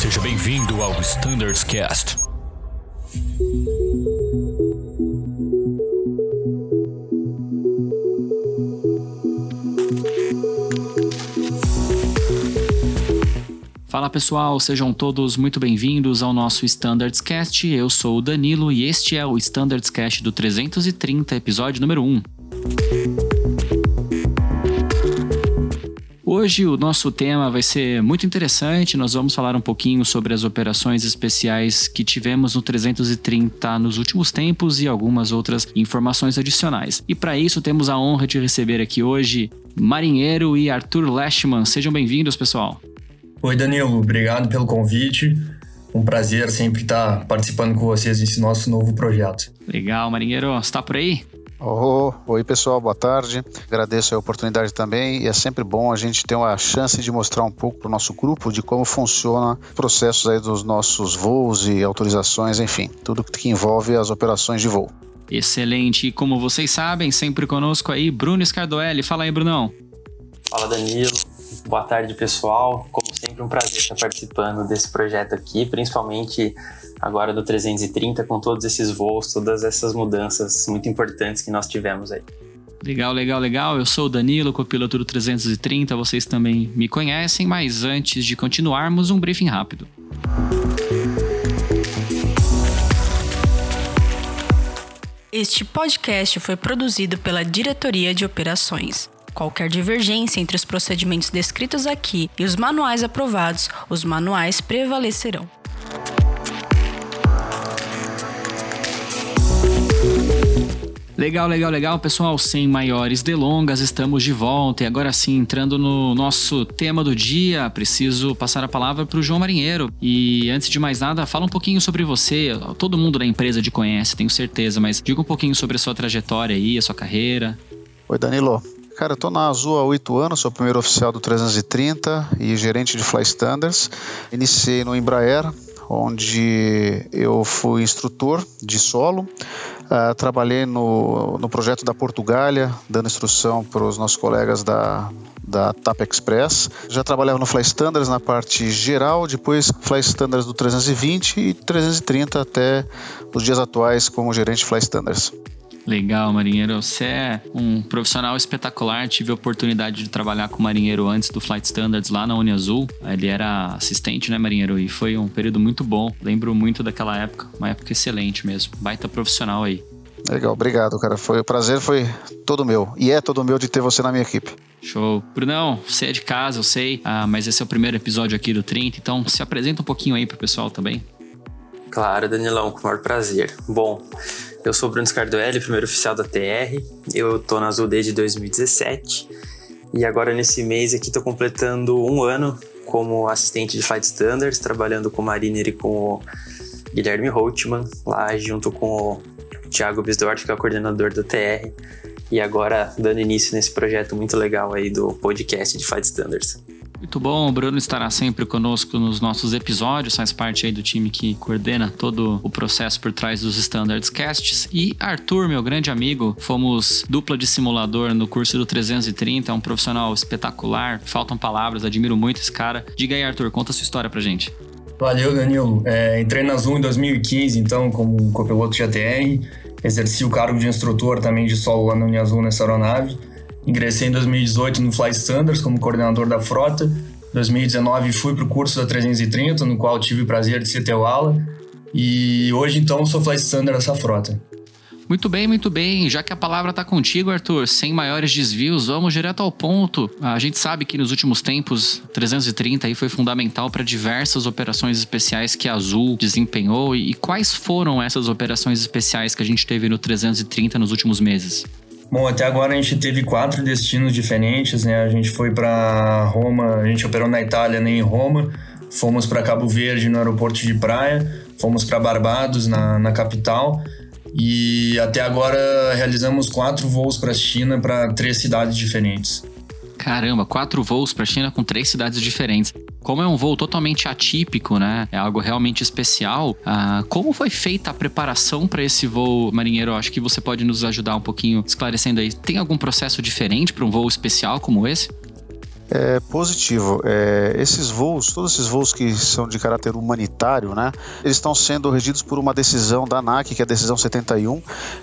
Seja bem-vindo ao Standards Cast. Fala pessoal, sejam todos muito bem-vindos ao nosso Standards Cast. Eu sou o Danilo e este é o Standards Cast do 330, episódio número 1. Hoje o nosso tema vai ser muito interessante. Nós vamos falar um pouquinho sobre as operações especiais que tivemos no 330 nos últimos tempos e algumas outras informações adicionais. E para isso temos a honra de receber aqui hoje Marinheiro e Arthur Lashman. Sejam bem-vindos, pessoal. Oi, Danilo. Obrigado pelo convite. Um prazer sempre estar participando com vocês nesse nosso novo projeto. Legal, Marinheiro. Você está por aí? Oh, oi pessoal, boa tarde. Agradeço a oportunidade também e é sempre bom a gente ter uma chance de mostrar um pouco para o nosso grupo de como funciona os processos aí dos nossos voos e autorizações, enfim, tudo que envolve as operações de voo. Excelente. E como vocês sabem, sempre conosco aí, Bruno Scardoelli. Fala aí, Brunão. Fala, Danilo. Boa tarde, pessoal. Como sempre, um prazer estar participando desse projeto aqui, principalmente agora do 330, com todos esses voos, todas essas mudanças muito importantes que nós tivemos aí. Legal, legal, legal. Eu sou o Danilo, copiloto do 330. Vocês também me conhecem, mas antes de continuarmos, um briefing rápido. Este podcast foi produzido pela Diretoria de Operações. Qualquer divergência entre os procedimentos descritos aqui e os manuais aprovados, os manuais prevalecerão. Legal, legal, legal, pessoal. Sem maiores delongas, estamos de volta. E agora sim, entrando no nosso tema do dia, preciso passar a palavra para o João Marinheiro. E antes de mais nada, fala um pouquinho sobre você. Todo mundo da empresa te conhece, tenho certeza, mas diga um pouquinho sobre a sua trajetória aí, a sua carreira. Oi, Danilo. Cara, eu tô na Azul há oito anos, sou primeiro oficial do 330 e gerente de Fly Standards. Iniciei no Embraer, onde eu fui instrutor de solo. Uh, trabalhei no, no projeto da Portugália, dando instrução para os nossos colegas da, da TAP Express. Já trabalhava no Fly Standards na parte geral, depois Fly Standards do 320 e 330 até os dias atuais como gerente Fly Standards. Legal, marinheiro. Você é um profissional espetacular. Tive a oportunidade de trabalhar com o marinheiro antes do Flight Standards lá na Uniazul. Ele era assistente, né, marinheiro? E foi um período muito bom. Lembro muito daquela época. Uma época excelente mesmo. Baita profissional aí. Legal, obrigado, cara. Foi o prazer foi todo meu. E é todo meu de ter você na minha equipe. Show. Brunão, você é de casa, eu sei, ah, mas esse é o primeiro episódio aqui do 30, então se apresenta um pouquinho aí pro pessoal também. Claro, Danilão, com o maior prazer. Bom, eu sou Bruno Scardoelli, primeiro oficial da TR. Eu tô na Azul desde 2017. E agora nesse mês aqui tô completando um ano como assistente de Flight Standards, trabalhando com o Mariner e com o Guilherme Holtman, lá junto com o Thiago Bisdorf, que é o coordenador do TR. E agora dando início nesse projeto muito legal aí do podcast de Flight Standards. Muito bom, o Bruno estará sempre conosco nos nossos episódios, faz parte aí do time que coordena todo o processo por trás dos Standards Casts. E Arthur, meu grande amigo, fomos dupla de simulador no curso do 330, é um profissional espetacular, faltam palavras, admiro muito esse cara. Diga aí, Arthur, conta a sua história pra gente. Valeu, Danilo. É, entrei na Zoom em 2015, então, como copiloto de ATR, exerci o cargo de instrutor também de solo lá na Uniazul nessa aeronave. Ingressei em 2018 no Fly Standards como coordenador da frota. Em 2019 fui para o curso da 330, no qual tive o prazer de ser teu ala. E hoje, então, sou Fly Standard dessa frota. Muito bem, muito bem. Já que a palavra está contigo, Arthur, sem maiores desvios, vamos direto ao ponto. A gente sabe que nos últimos tempos, 330 aí foi fundamental para diversas operações especiais que a Azul desempenhou. E quais foram essas operações especiais que a gente teve no 330 nos últimos meses? Bom, até agora a gente teve quatro destinos diferentes, né? A gente foi para Roma, a gente operou na Itália, nem em Roma. Fomos para Cabo Verde, no aeroporto de praia. Fomos para Barbados, na, na capital. E até agora realizamos quatro voos para a China para três cidades diferentes. Caramba, quatro voos para a China com três cidades diferentes. Como é um voo totalmente atípico, né? É algo realmente especial. Ah, como foi feita a preparação para esse voo, marinheiro? Acho que você pode nos ajudar um pouquinho esclarecendo aí. Tem algum processo diferente para um voo especial como esse? É positivo. É, esses voos, todos esses voos que são de caráter humanitário, né, eles estão sendo regidos por uma decisão da ANAC, que é a decisão 71,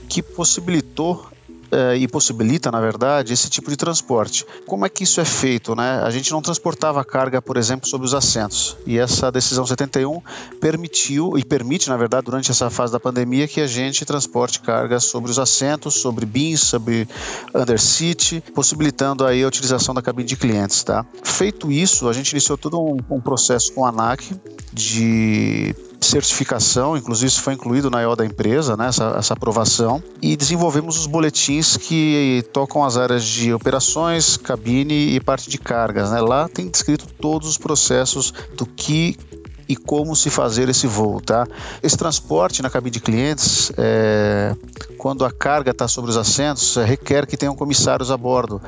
que possibilitou é, e possibilita, na verdade, esse tipo de transporte. Como é que isso é feito? Né? A gente não transportava carga, por exemplo, sobre os assentos. E essa decisão 71 permitiu, e permite, na verdade, durante essa fase da pandemia, que a gente transporte carga sobre os assentos, sobre bins, sobre underseat, possibilitando aí a utilização da cabine de clientes. Tá? Feito isso, a gente iniciou todo um, um processo com a ANAC de certificação, inclusive isso foi incluído na IO da empresa, né, essa, essa aprovação, e desenvolvemos os boletins que tocam as áreas de operações, cabine e parte de cargas. Né? Lá tem descrito todos os processos do que e como se fazer esse voo, tá? Esse transporte na cabine de clientes, é, quando a carga está sobre os assentos, é, requer que tenham comissários a bordo,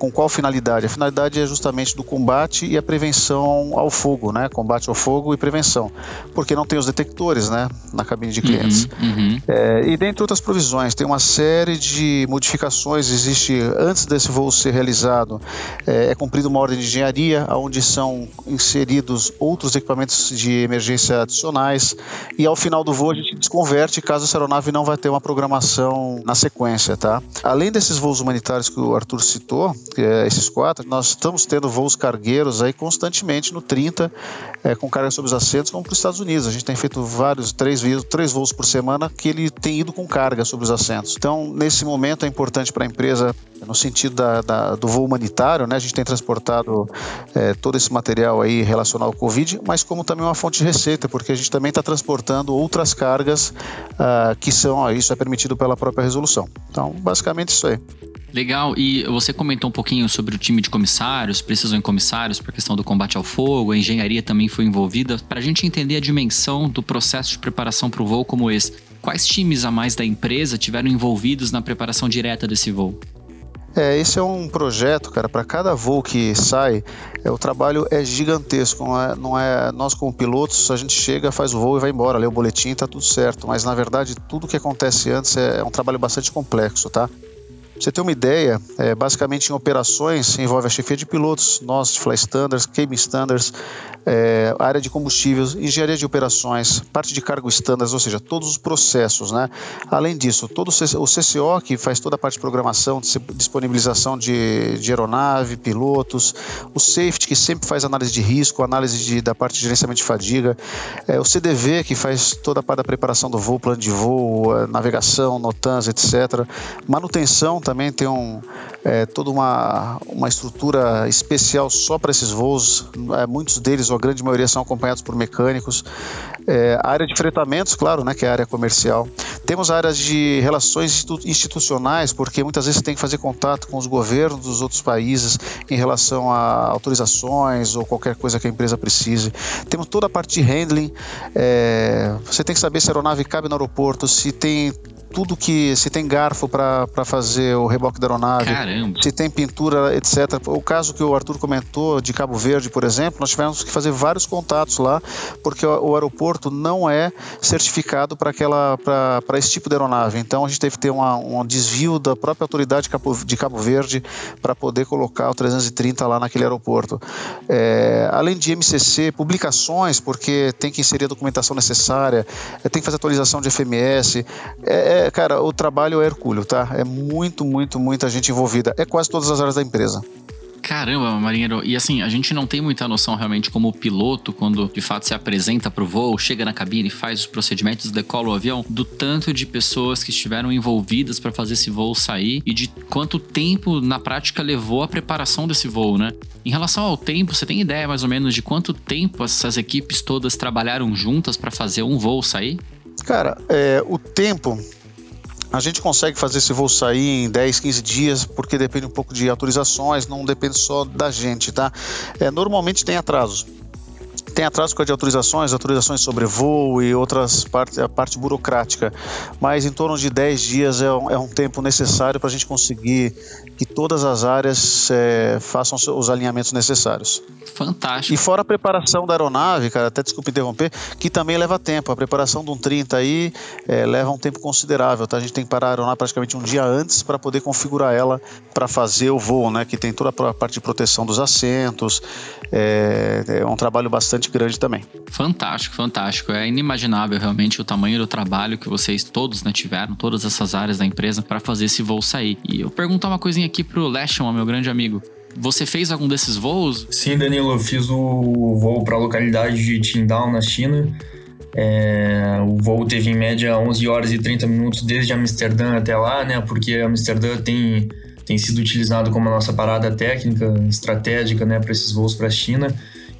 com qual finalidade? A finalidade é justamente do combate e a prevenção ao fogo, né? Combate ao fogo e prevenção, porque não tem os detectores, né? Na cabine de clientes. Uhum, uhum. É, e dentre outras provisões, tem uma série de modificações. Existe antes desse voo ser realizado, é, é cumprida uma ordem de engenharia, onde são inseridos outros equipamentos de emergência adicionais. E ao final do voo a gente desconverte caso essa aeronave não vai ter uma programação na sequência, tá? Além desses voos humanitários que o Arthur citou, é, esses quatro, nós estamos tendo voos cargueiros aí constantemente no 30, é, com carga sobre os assentos, como para os Estados Unidos. A gente tem feito vários, três, três voos por semana que ele tem ido com carga sobre os assentos. Então, nesse momento é importante para a empresa, no sentido da, da, do voo humanitário, né? A gente tem transportado é, todo esse material aí relacionado ao Covid, mas como também uma fonte de receita, porque a gente também está transportando outras cargas uh, que são, isso é permitido pela própria resolução. Então, basicamente isso aí. Legal, e você comentou um pouquinho sobre o time de comissários, precisam em comissários para a questão do combate ao fogo, a engenharia também foi envolvida. Para a gente entender a dimensão do processo de preparação para o voo como esse, quais times a mais da empresa tiveram envolvidos na preparação direta desse voo? É, esse é um projeto, cara, para cada voo que sai, é, o trabalho é gigantesco, não é, não é nós como pilotos, a gente chega, faz o voo e vai embora, lê o boletim, tá tudo certo, mas na verdade tudo que acontece antes é, é um trabalho bastante complexo, tá? Você ter uma ideia, é, basicamente em operações envolve a chefia de pilotos, nós, Fly Standards, Cabin Standards, é, área de combustíveis, engenharia de operações, parte de cargo standards, ou seja, todos os processos. Né? Além disso, todo o CCO, que faz toda a parte de programação, disponibilização de, de aeronave, pilotos, o safety, que sempre faz análise de risco, análise de, da parte de gerenciamento de fadiga, é, o CDV, que faz toda a parte da preparação do voo, plano de voo, navegação, NOTANS, etc. Manutenção também tem um, é, toda uma, uma estrutura especial só para esses voos. É, muitos deles, ou a grande maioria, são acompanhados por mecânicos. É, a área de fretamentos, claro, né, que é a área comercial. Temos áreas de relações institucionais, porque muitas vezes você tem que fazer contato com os governos dos outros países em relação a autorizações ou qualquer coisa que a empresa precise. Temos toda a parte de handling. É, você tem que saber se a aeronave cabe no aeroporto, se tem tudo que se tem garfo para fazer o reboque da aeronave, Caramba. se tem pintura, etc. O caso que o Arthur comentou de Cabo Verde, por exemplo, nós tivemos que fazer vários contatos lá, porque o, o aeroporto não é certificado para aquela para esse tipo de aeronave. Então a gente teve que ter uma, um desvio da própria autoridade de Cabo, de Cabo Verde para poder colocar o 330 lá naquele aeroporto. É, além de MCC, publicações, porque tem que inserir a documentação necessária, tem que fazer atualização de FMS. É, é é, cara, o trabalho é hercúleo, tá? É muito, muito, muita gente envolvida. É quase todas as áreas da empresa. Caramba, marinheiro. E assim, a gente não tem muita noção realmente como piloto, quando de fato se apresenta para o voo, chega na cabine, faz os procedimentos, decola o avião, do tanto de pessoas que estiveram envolvidas para fazer esse voo sair e de quanto tempo na prática levou a preparação desse voo, né? Em relação ao tempo, você tem ideia mais ou menos de quanto tempo essas equipes todas trabalharam juntas para fazer um voo sair? Cara, é, o tempo a gente consegue fazer esse voo sair em 10, 15 dias, porque depende um pouco de autorizações, não depende só da gente, tá? É, normalmente tem atrasos. Tem atraso de autorizações, autorizações sobre voo e outras partes, a parte burocrática, mas em torno de 10 dias é um, é um tempo necessário para a gente conseguir que todas as áreas é, façam os alinhamentos necessários. Fantástico. E fora a preparação da aeronave, cara, até desculpe interromper, que também leva tempo. A preparação de um 30 aí é, leva um tempo considerável, tá? A gente tem que parar a aeronave praticamente um dia antes para poder configurar ela para fazer o voo, né? Que tem toda a parte de proteção dos assentos, é, é um trabalho bastante grande também. Fantástico, fantástico. É inimaginável realmente o tamanho do trabalho que vocês todos né, tiveram, todas essas áreas da empresa, para fazer esse voo sair. E eu perguntar uma coisinha aqui pro Lashon, meu grande amigo. Você fez algum desses voos? Sim, Danilo, eu fiz o voo para a localidade de Qingdao, na China. É, o voo teve em média 11 horas e 30 minutos desde Amsterdã até lá, né? Porque Amsterdã tem, tem sido utilizado como a nossa parada técnica, estratégica, né? Para esses voos para a China.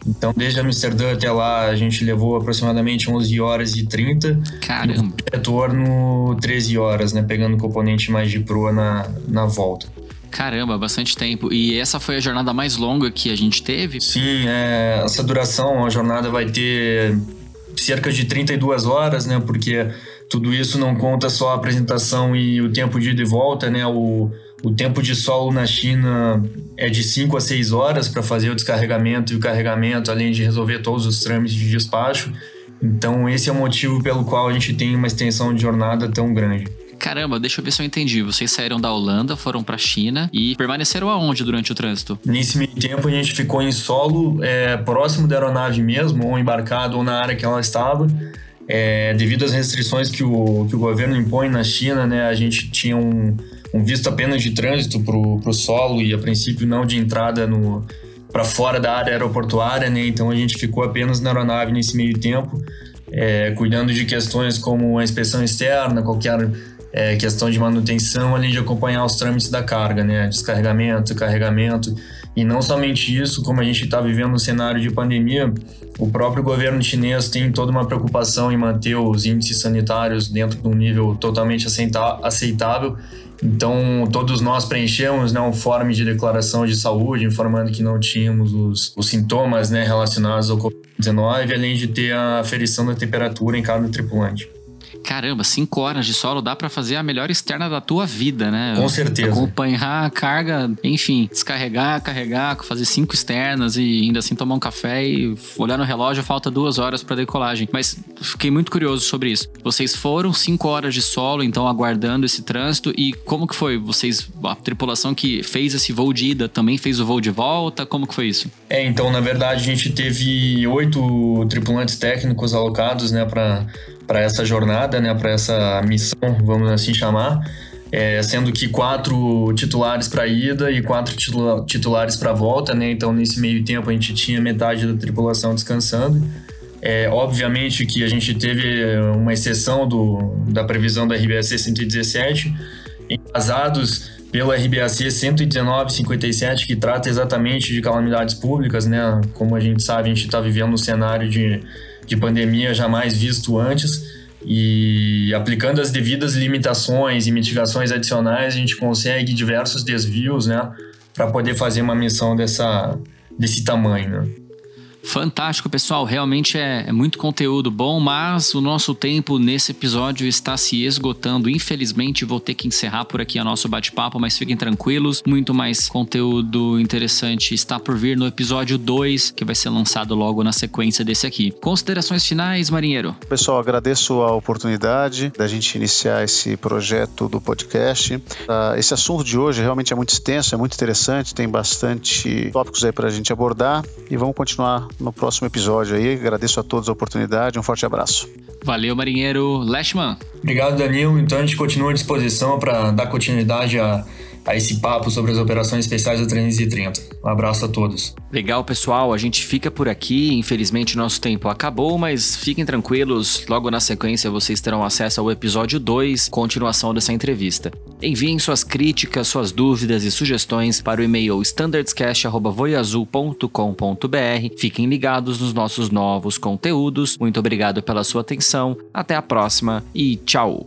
Então, desde Amsterdã até lá, a gente levou aproximadamente 11 horas e 30. Caramba! E retorno 13 horas, né? Pegando o componente mais de proa na, na volta. Caramba, bastante tempo. E essa foi a jornada mais longa que a gente teve? Sim, é, essa duração, a jornada vai ter cerca de 32 horas, né? Porque tudo isso não conta só a apresentação e o tempo de ida e volta, né? O, o tempo de solo na China é de 5 a 6 horas para fazer o descarregamento e o carregamento, além de resolver todos os trâmites de despacho. Então, esse é o motivo pelo qual a gente tem uma extensão de jornada tão grande. Caramba, deixa eu ver se eu entendi. Vocês saíram da Holanda, foram para a China e permaneceram aonde durante o trânsito? Nesse meio tempo a gente ficou em solo, é, próximo da aeronave mesmo, ou embarcado ou na área que ela estava. É, devido às restrições que o, que o governo impõe na China, né, a gente tinha um, um visto apenas de trânsito para o solo e a princípio não de entrada no para fora da área aeroportuária, né? Então a gente ficou apenas na aeronave nesse meio tempo, é, cuidando de questões como a inspeção externa, qualquer é, questão de manutenção, além de acompanhar os trâmites da carga, né? Descarregamento, carregamento. E não somente isso, como a gente está vivendo no cenário de pandemia, o próprio governo chinês tem toda uma preocupação em manter os índices sanitários dentro de um nível totalmente aceitável. Então, todos nós preenchemos né, um form de declaração de saúde, informando que não tínhamos os, os sintomas né, relacionados ao Covid-19, além de ter a aferição da temperatura em cada tripulante. Caramba, cinco horas de solo dá para fazer a melhor externa da tua vida, né? Com certeza. Acompanhar a carga, enfim, descarregar, carregar, fazer cinco externas e ainda assim tomar um café e olhar no relógio, falta duas horas para decolagem. Mas fiquei muito curioso sobre isso. Vocês foram cinco horas de solo, então aguardando esse trânsito e como que foi? Vocês, a tripulação que fez esse voo de ida também fez o voo de volta? Como que foi isso? É, então na verdade a gente teve oito tripulantes técnicos alocados, né, para para essa jornada, né, para essa missão, vamos assim chamar, é, sendo que quatro titulares para ida e quatro titulares para volta, né? Então nesse meio tempo a gente tinha metade da tripulação descansando. É, obviamente que a gente teve uma exceção do, da previsão da RBAC 117, embasados pela RBAC 11957, que trata exatamente de calamidades públicas, né? Como a gente sabe, a gente está vivendo um cenário de de pandemia jamais visto antes. E aplicando as devidas limitações e mitigações adicionais, a gente consegue diversos desvios, né, para poder fazer uma missão dessa, desse tamanho. Né? Fantástico, pessoal. Realmente é, é, muito conteúdo bom, mas o nosso tempo nesse episódio está se esgotando. Infelizmente, vou ter que encerrar por aqui o nosso bate-papo, mas fiquem tranquilos. Muito mais conteúdo interessante está por vir no episódio 2, que vai ser lançado logo na sequência desse aqui. Considerações finais, marinheiro? Pessoal, agradeço a oportunidade da gente iniciar esse projeto do podcast. Uh, esse assunto de hoje realmente é muito extenso, é muito interessante, tem bastante tópicos aí para a gente abordar e vamos continuar no próximo episódio aí. Agradeço a todos a oportunidade. Um forte abraço. Valeu, marinheiro Lashman. Obrigado, Danilo. Então a gente continua à disposição para dar continuidade a a esse papo sobre as operações especiais da 330. Um abraço a todos. Legal, pessoal. A gente fica por aqui. Infelizmente, nosso tempo acabou, mas fiquem tranquilos. Logo na sequência, vocês terão acesso ao episódio 2, continuação dessa entrevista. Enviem suas críticas, suas dúvidas e sugestões para o e-mail standardscast.voiazul.com.br. Fiquem ligados nos nossos novos conteúdos. Muito obrigado pela sua atenção. Até a próxima e tchau!